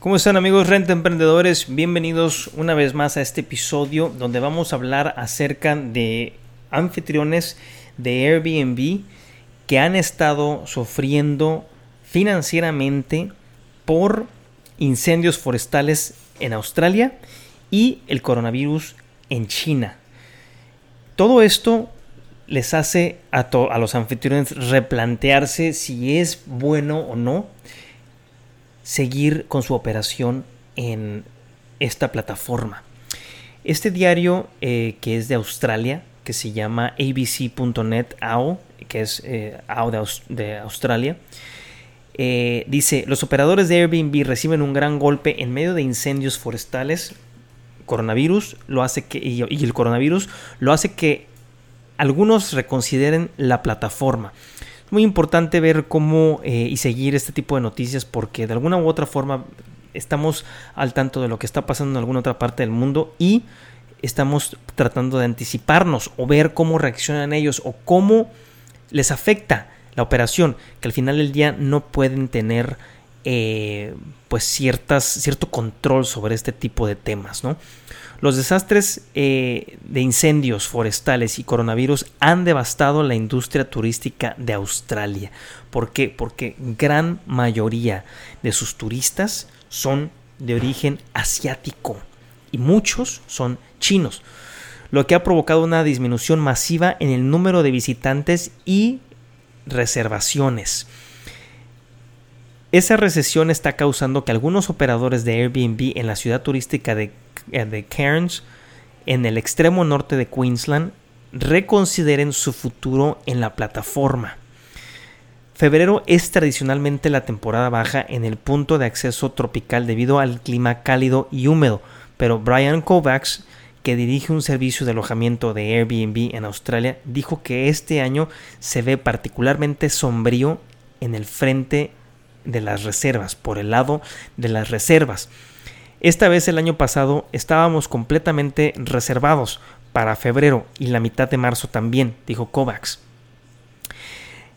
¿Cómo están amigos Renta Emprendedores? Bienvenidos una vez más a este episodio donde vamos a hablar acerca de anfitriones de Airbnb que han estado sufriendo financieramente por incendios forestales en Australia y el coronavirus en China. Todo esto les hace a, a los anfitriones replantearse si es bueno o no seguir con su operación en esta plataforma. Este diario eh, que es de Australia, que se llama abc.net AO, que es eh, de, Aus- de Australia, eh, dice, los operadores de Airbnb reciben un gran golpe en medio de incendios forestales. Coronavirus lo hace que, y el coronavirus lo hace que algunos reconsideren la plataforma. Muy importante ver cómo eh, y seguir este tipo de noticias porque de alguna u otra forma estamos al tanto de lo que está pasando en alguna otra parte del mundo y estamos tratando de anticiparnos o ver cómo reaccionan ellos o cómo les afecta la operación, que al final del día no pueden tener eh, pues ciertas, cierto control sobre este tipo de temas, ¿no? Los desastres eh, de incendios forestales y coronavirus han devastado la industria turística de Australia. ¿Por qué? Porque gran mayoría de sus turistas son de origen asiático y muchos son chinos, lo que ha provocado una disminución masiva en el número de visitantes y reservaciones. Esa recesión está causando que algunos operadores de Airbnb en la ciudad turística de, de Cairns, en el extremo norte de Queensland, reconsideren su futuro en la plataforma. Febrero es tradicionalmente la temporada baja en el punto de acceso tropical debido al clima cálido y húmedo, pero Brian Kovacs, que dirige un servicio de alojamiento de Airbnb en Australia, dijo que este año se ve particularmente sombrío en el frente de las reservas, por el lado de las reservas. Esta vez el año pasado estábamos completamente reservados para febrero y la mitad de marzo también, dijo Kovacs.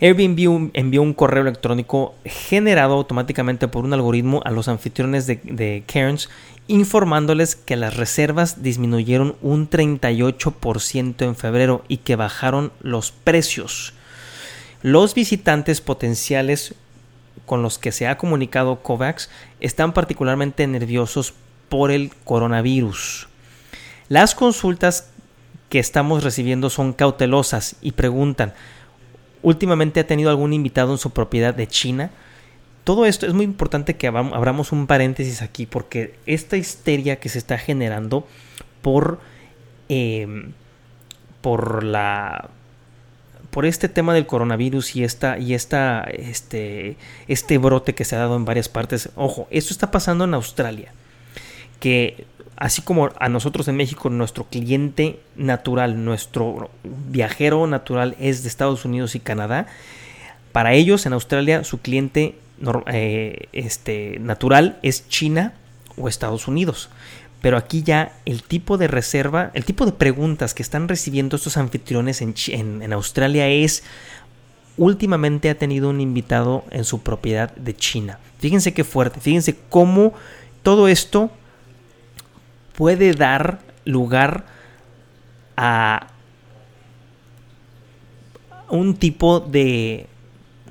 Airbnb envió un correo electrónico generado automáticamente por un algoritmo a los anfitriones de, de Cairns informándoles que las reservas disminuyeron un 38% en febrero y que bajaron los precios. Los visitantes potenciales con los que se ha comunicado COVAX están particularmente nerviosos por el coronavirus. Las consultas que estamos recibiendo son cautelosas y preguntan, últimamente ha tenido algún invitado en su propiedad de China. Todo esto es muy importante que abram- abramos un paréntesis aquí porque esta histeria que se está generando por, eh, por la por este tema del coronavirus y esta y esta este este brote que se ha dado en varias partes. Ojo, esto está pasando en Australia. Que así como a nosotros en México nuestro cliente natural, nuestro viajero natural es de Estados Unidos y Canadá, para ellos en Australia su cliente eh, este, natural es China o Estados Unidos. Pero aquí ya el tipo de reserva, el tipo de preguntas que están recibiendo estos anfitriones en, Australia es, últimamente ha tenido un invitado en su propiedad de China. Fíjense qué fuerte, fíjense cómo todo esto puede dar lugar a un tipo de,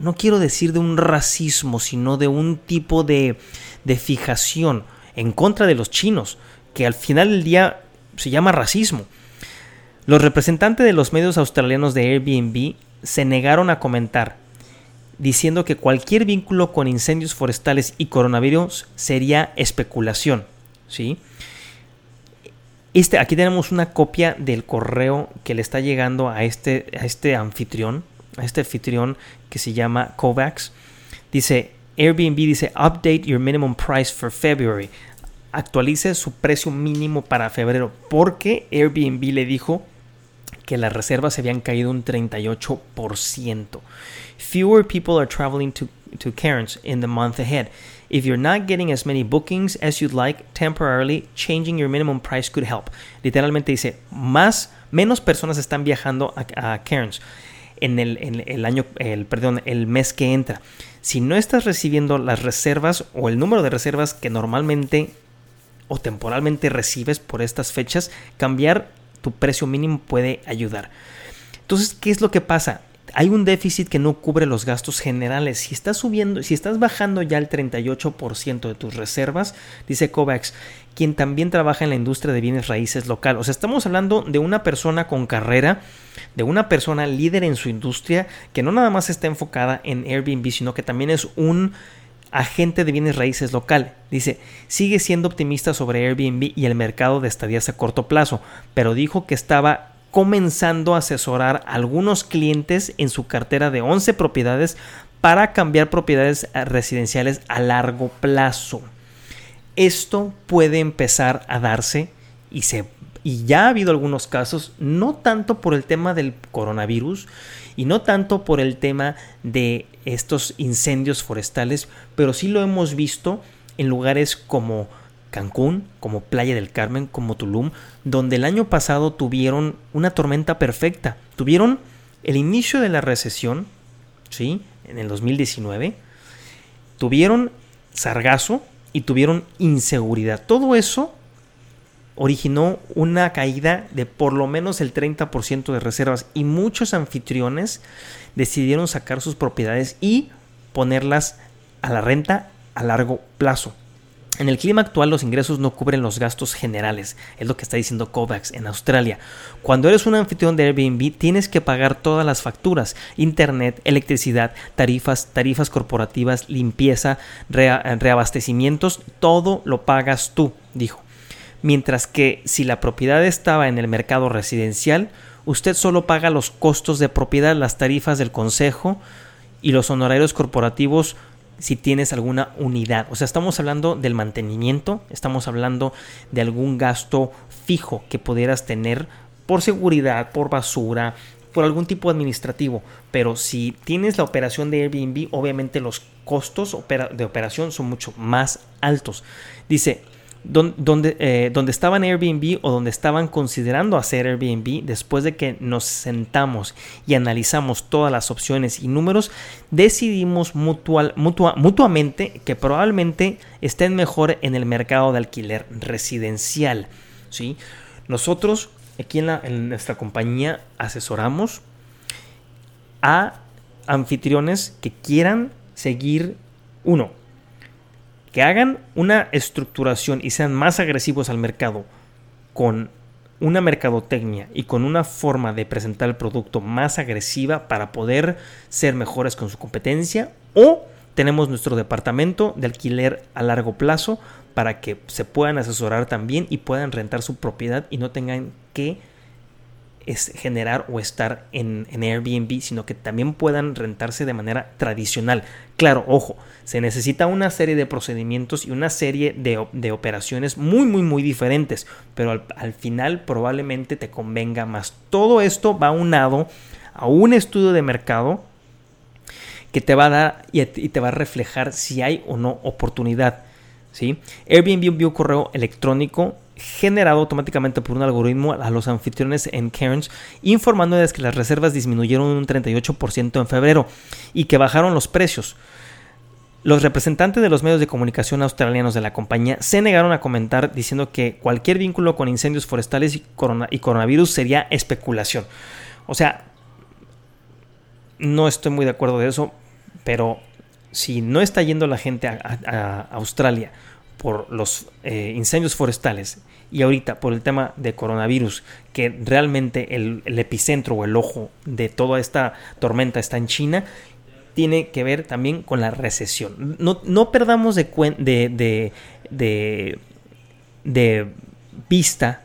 no quiero decir de un racismo, sino de un tipo de, de fijación en contra de los chinos, que al final del día se llama racismo. Los representantes de los medios australianos de Airbnb se negaron a comentar, diciendo que cualquier vínculo con incendios forestales y coronavirus sería especulación. ¿sí? Este, aquí tenemos una copia del correo que le está llegando a este, a este anfitrión, a este anfitrión que se llama Kovacs. Dice, Airbnb dice update your minimum price for February. Actualice su precio mínimo para febrero porque Airbnb le dijo que las reservas se habían caído un 38%. Fewer people are traveling to, to Cairns in the month ahead. If you're not getting as many bookings as you'd like, temporarily changing your minimum price could help. Literalmente dice, más, menos personas están viajando a, Cairns en el, en el año, el, perdón, el mes que entra. Si no estás recibiendo las reservas o el número de reservas que normalmente o temporalmente recibes por estas fechas, cambiar tu precio mínimo puede ayudar. Entonces, ¿qué es lo que pasa? Hay un déficit que no cubre los gastos generales. Si estás subiendo, si estás bajando ya el 38% de tus reservas, dice Kovacs, quien también trabaja en la industria de bienes raíces local. O sea, estamos hablando de una persona con carrera, de una persona líder en su industria, que no nada más está enfocada en Airbnb, sino que también es un agente de bienes raíces local. Dice, sigue siendo optimista sobre Airbnb y el mercado de estadías a corto plazo, pero dijo que estaba comenzando a asesorar a algunos clientes en su cartera de 11 propiedades para cambiar propiedades residenciales a largo plazo. Esto puede empezar a darse y se y ya ha habido algunos casos, no tanto por el tema del coronavirus y no tanto por el tema de estos incendios forestales, pero sí lo hemos visto en lugares como Cancún, como Playa del Carmen, como Tulum, donde el año pasado tuvieron una tormenta perfecta. Tuvieron el inicio de la recesión, ¿sí? En el 2019. Tuvieron sargazo y tuvieron inseguridad. Todo eso originó una caída de por lo menos el 30% de reservas y muchos anfitriones decidieron sacar sus propiedades y ponerlas a la renta a largo plazo. En el clima actual los ingresos no cubren los gastos generales, es lo que está diciendo Kovacs en Australia. Cuando eres un anfitrión de Airbnb tienes que pagar todas las facturas, internet, electricidad, tarifas, tarifas corporativas, limpieza, reabastecimientos, todo lo pagas tú, dijo mientras que si la propiedad estaba en el mercado residencial, usted solo paga los costos de propiedad, las tarifas del consejo y los honorarios corporativos si tienes alguna unidad. O sea, estamos hablando del mantenimiento, estamos hablando de algún gasto fijo que pudieras tener por seguridad, por basura, por algún tipo administrativo. Pero si tienes la operación de Airbnb, obviamente los costos de operación son mucho más altos. Dice, donde, eh, donde estaban Airbnb o donde estaban considerando hacer Airbnb, después de que nos sentamos y analizamos todas las opciones y números, decidimos mutual, mutuamente que probablemente estén mejor en el mercado de alquiler residencial. ¿sí? Nosotros aquí en, en nuestra compañía asesoramos a anfitriones que quieran seguir uno que hagan una estructuración y sean más agresivos al mercado con una mercadotecnia y con una forma de presentar el producto más agresiva para poder ser mejores con su competencia o tenemos nuestro departamento de alquiler a largo plazo para que se puedan asesorar también y puedan rentar su propiedad y no tengan que es generar o estar en, Airbnb, sino que también puedan rentarse de manera tradicional. Claro, ojo, se necesita una serie de procedimientos y una serie de, operaciones muy, muy, muy diferentes, pero al, al, final probablemente te convenga más. Todo esto va unado a un estudio de mercado que te va a dar y te va a reflejar si hay o no oportunidad. ¿sí? Airbnb envió correo electrónico generado automáticamente por un algoritmo a los anfitriones en Cairns, informándoles que las reservas disminuyeron un 38% en febrero y que bajaron los precios. Los representantes de los medios de comunicación australianos de la compañía se negaron a comentar diciendo que cualquier vínculo con incendios forestales y, coronavirus sería especulación. O sea, no estoy muy de acuerdo de eso, pero si no está yendo la gente a Australia por los eh, incendios forestales y ahorita por el tema de coronavirus, que realmente el, epicentro o el ojo de toda esta tormenta está en China, tiene que ver también con la recesión. No, perdamos de, de, de, de, vista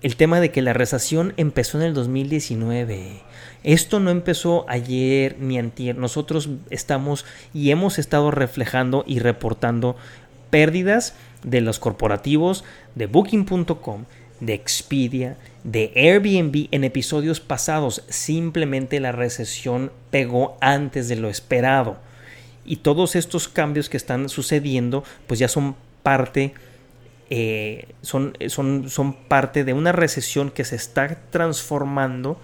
el tema de que la recesión empezó en el 2019. Esto no empezó ayer ni antier. Nosotros estamos y hemos estado reflejando y reportando pérdidas de los corporativos de booking.com, de Expedia, de Airbnb en episodios pasados. Simplemente la recesión pegó antes de lo esperado. Y todos estos cambios que están sucediendo pues ya son parte eh, son, son, son parte de una recesión que se está transformando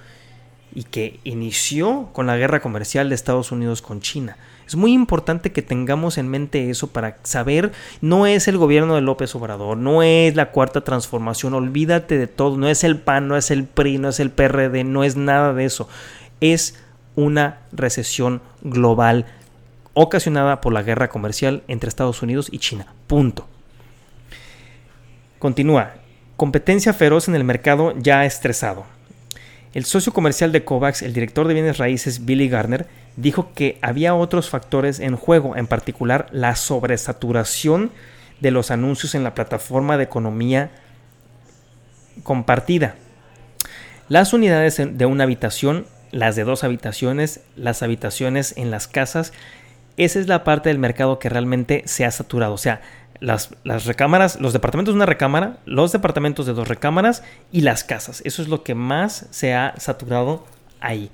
y que inició con la guerra comercial de Estados Unidos con China. Es muy importante que tengamos en mente eso para saber, no es el gobierno de López Obrador, no es la cuarta transformación, olvídate de todo, no es el PAN, no es el PRI, no es el PRD, no es nada de eso. Es una recesión global ocasionada por la guerra comercial entre Estados Unidos y China. Punto. Continúa. Competencia feroz en el mercado ya estresado. El socio comercial de COVAX, el director de bienes raíces Billy Garner, dijo que había otros factores en juego, en particular la sobresaturación de los anuncios en la plataforma de economía compartida. Las unidades de una habitación, las de dos habitaciones, las habitaciones en las casas, esa es la parte del mercado que realmente se ha saturado. O sea, las, recámaras, los departamentos de una recámara, los departamentos de dos recámaras y las casas. Eso es lo que más se ha saturado ahí.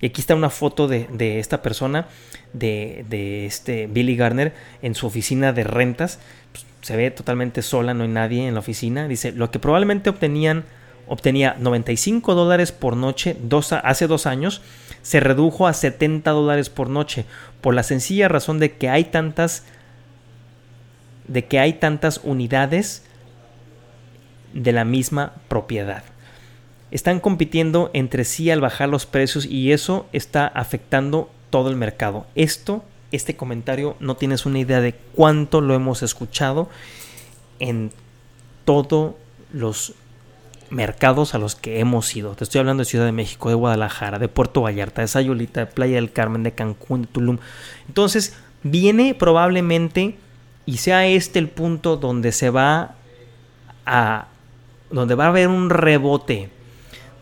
Y aquí está una foto de, esta persona, de, este Billy Garner, en su oficina de rentas. Pues, se ve totalmente sola, no hay nadie en la oficina. Dice, lo que probablemente obtenían, obtenía 95 dólares por noche dos, hace dos años, se redujo a 70 dólares por noche, por la sencilla razón de que hay tantas de que hay tantas unidades de la misma propiedad. Están compitiendo entre sí al bajar los precios y eso está afectando todo el mercado. Esto, este comentario, no tienes una idea de cuánto lo hemos escuchado en todos los mercados a los que hemos ido. Te estoy hablando de Ciudad de México, de Guadalajara, de Puerto Vallarta, de Sayulita, de Playa del Carmen, de Cancún, de Tulum. Entonces, viene probablemente y sea este el punto donde se va a donde va a haber un rebote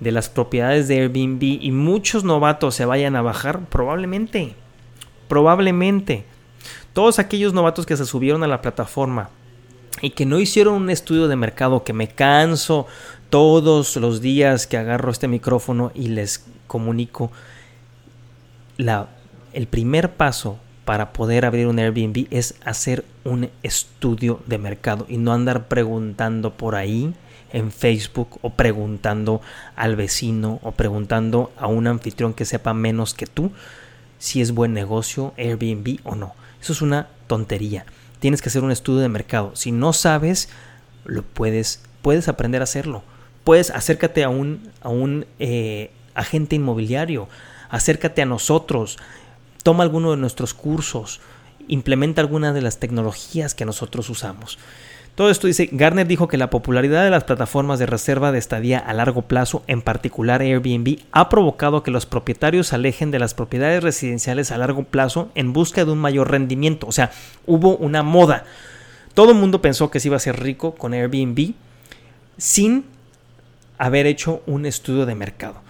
de las propiedades de Airbnb y muchos novatos se vayan a bajar, probablemente, probablemente. Todos aquellos novatos que se subieron a la plataforma y que no hicieron un estudio de mercado, que me canso todos los días que agarro este micrófono y les comunico la, el primer paso para poder abrir un Airbnb es hacer un estudio de mercado y no andar preguntando por ahí en Facebook o preguntando al vecino o preguntando a un anfitrión que sepa menos que tú si es buen negocio Airbnb o no. Eso es una tontería. Tienes que hacer un estudio de mercado. Si no sabes, lo puedes, puedes aprender a hacerlo. Puedes acércate a un, a un eh, agente inmobiliario, acércate a nosotros, toma alguno de nuestros cursos, implementa alguna de las tecnologías que nosotros usamos. Todo esto dice, Garner dijo que la popularidad de las plataformas de reserva de estadía a largo plazo, en particular Airbnb, ha provocado que los propietarios se alejen de las propiedades residenciales a largo plazo en busca de un mayor rendimiento. O sea, hubo una moda. Todo el mundo pensó que se iba a ser rico con Airbnb sin haber hecho un estudio de mercado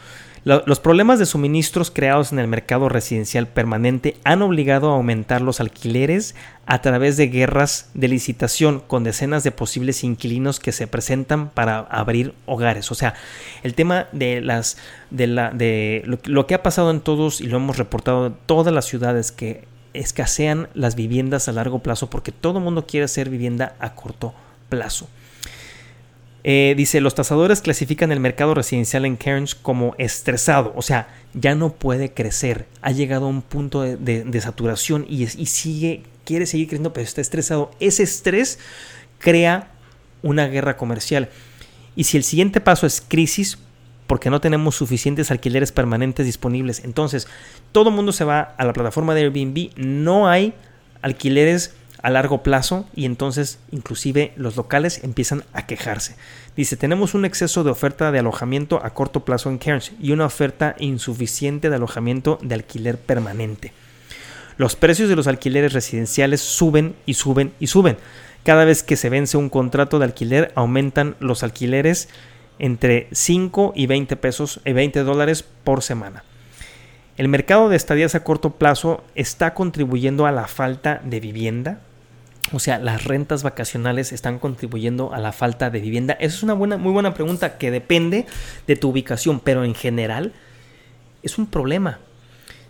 los problemas de suministros creados en el mercado residencial permanente han obligado a aumentar los alquileres a través de guerras de licitación con decenas de posibles inquilinos que se presentan para abrir hogares. O sea, el tema de las de la de lo, lo que ha pasado en todos y lo hemos reportado en todas las ciudades que escasean las viviendas a largo plazo porque todo el mundo quiere hacer vivienda a corto plazo. Eh, dice, los tasadores clasifican el mercado residencial en Cairns como estresado, o sea, ya no puede crecer, ha llegado a un punto de, saturación y, sigue, quiere seguir creciendo, pero está estresado. Ese estrés crea una guerra comercial. Y si el siguiente paso es crisis, porque no tenemos suficientes alquileres permanentes disponibles, entonces todo el mundo se va a la plataforma de Airbnb, no hay alquileres a largo plazo y entonces inclusive los locales empiezan a quejarse. Dice, tenemos un exceso de oferta de alojamiento a corto plazo en Cairns y una oferta insuficiente de alojamiento de alquiler permanente. Los precios de los alquileres residenciales suben y suben y suben. Cada vez que se vence un contrato de alquiler aumentan los alquileres entre 5 y 20 pesos, y 20 dólares por semana. El mercado de estadías a corto plazo está contribuyendo a la falta de vivienda. O sea, las rentas vacacionales están contribuyendo a la falta de vivienda. Esa es una buena, muy buena pregunta que depende de tu ubicación, pero en general es un problema.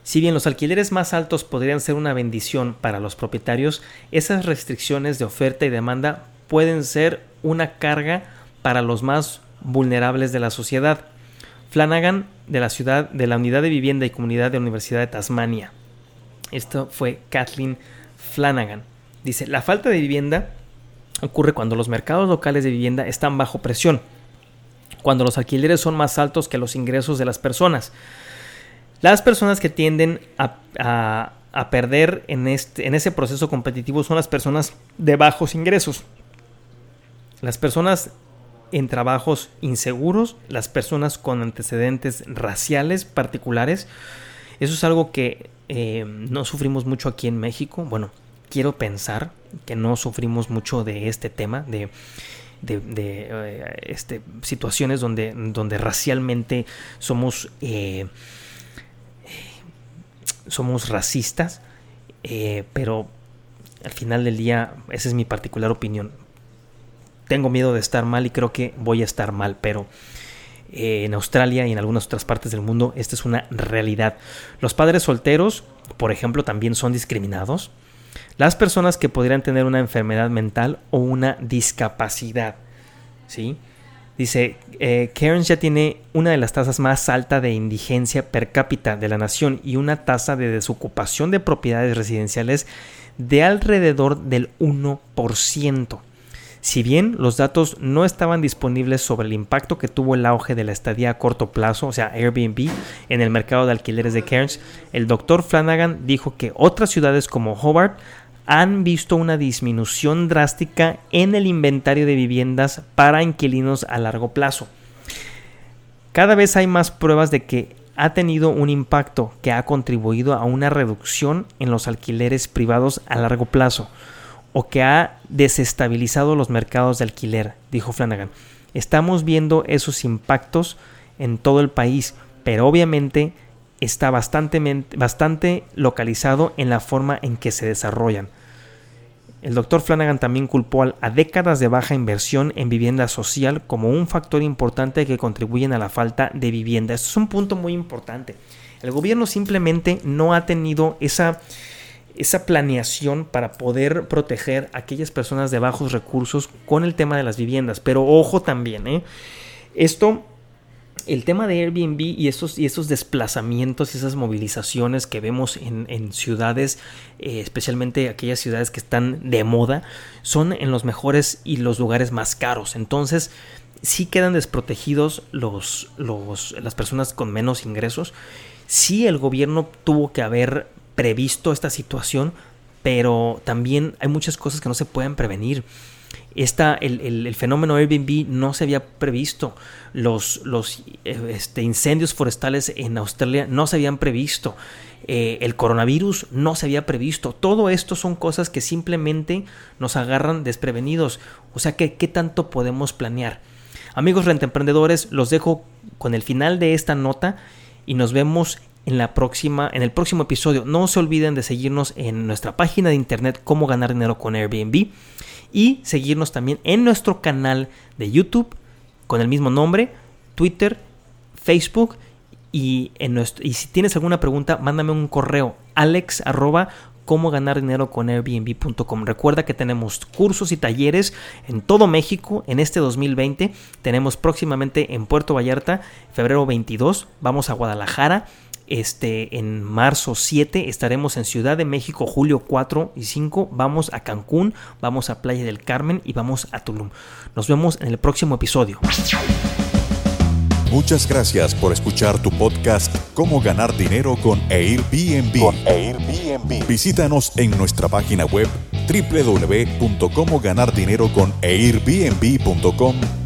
Si bien los alquileres más altos podrían ser una bendición para los propietarios, esas restricciones de oferta y demanda pueden ser una carga para los más vulnerables de la sociedad. Flanagan de la ciudad de la Unidad de Vivienda y Comunidad de la Universidad de Tasmania. Esto fue Kathleen Flanagan. Dice, la falta de vivienda ocurre cuando los mercados locales de vivienda están bajo presión, cuando los alquileres son más altos que los ingresos de las personas. Las personas que tienden a, perder en, este, en ese proceso competitivo son las personas de bajos ingresos. Las personas en trabajos inseguros, las personas con antecedentes raciales particulares. Eso es algo que eh, no sufrimos mucho aquí en México. Bueno, quiero pensar que no sufrimos mucho de este tema, de, de, eh, este, situaciones donde, donde racialmente somos, eh, somos racistas, pero al final del día, esa es mi particular opinión tengo miedo de estar mal y creo que voy a estar mal, pero eh, en Australia y en algunas otras partes del mundo esta es una realidad. Los padres solteros, por ejemplo, también son discriminados. Las personas que podrían tener una enfermedad mental o una discapacidad. ¿sí? Dice, eh, Cairns ya tiene una de las tasas más altas de indigencia per cápita de la nación y una tasa de desocupación de propiedades residenciales de alrededor del 1%. Si bien los datos no estaban disponibles sobre el impacto que tuvo el auge de la estadía a corto plazo, o sea, Airbnb, en el mercado de alquileres de Cairns, el doctor Flanagan dijo que otras ciudades como Hobart han visto una disminución drástica en el inventario de viviendas para inquilinos a largo plazo. Cada vez hay más pruebas de que ha tenido un impacto que ha contribuido a una reducción en los alquileres privados a largo plazo o que ha desestabilizado los mercados de alquiler, dijo Flanagan. Estamos viendo esos impactos en todo el país, pero obviamente está bastante, bastante localizado en la forma en que se desarrollan. El doctor Flanagan también culpó a décadas de baja inversión en vivienda social como un factor importante que contribuyen a la falta de vivienda. Esto es un punto muy importante. El gobierno simplemente no ha tenido esa esa planeación para poder proteger a aquellas personas de bajos recursos con el tema de las viviendas. Pero ojo también, ¿eh? esto, el tema de Airbnb y esos, y esos desplazamientos y esas movilizaciones que vemos en, ciudades, eh, especialmente aquellas ciudades que están de moda, son en los mejores y los lugares más caros. Entonces, sí quedan desprotegidos los, los, las personas con menos ingresos. Sí el gobierno tuvo que haber previsto esta situación, pero también hay muchas cosas que no se pueden prevenir. Esta, el, fenómeno Airbnb no se había previsto. Los, los este, incendios forestales en Australia no se habían previsto. Eh, el coronavirus no se había previsto. Todo esto son cosas que simplemente nos agarran desprevenidos. O sea que, ¿qué tanto podemos planear? Amigos rentemprendedores, los dejo con el final de esta nota y nos vemos en la próxima, en el próximo episodio. No se olviden de seguirnos en nuestra página de internet cómo ganar dinero con Airbnb y seguirnos también en nuestro canal de YouTube con el mismo nombre, Twitter, Facebook y, en nuestro, y si tienes alguna pregunta, mándame un correo alex Airbnb.com. Recuerda que tenemos cursos y talleres en todo México en este 2020. Tenemos próximamente en Puerto Vallarta, febrero 22. Vamos a Guadalajara este, en marzo 7 estaremos en Ciudad de México, julio 4 y 5. Vamos a Cancún, vamos a Playa del Carmen y vamos a Tulum. Nos vemos en el próximo episodio. Muchas gracias por escuchar tu podcast Cómo ganar dinero con Airbnb. Con Airbnb. Visítanos en nuestra página web www.comoganardineroconairbnb.com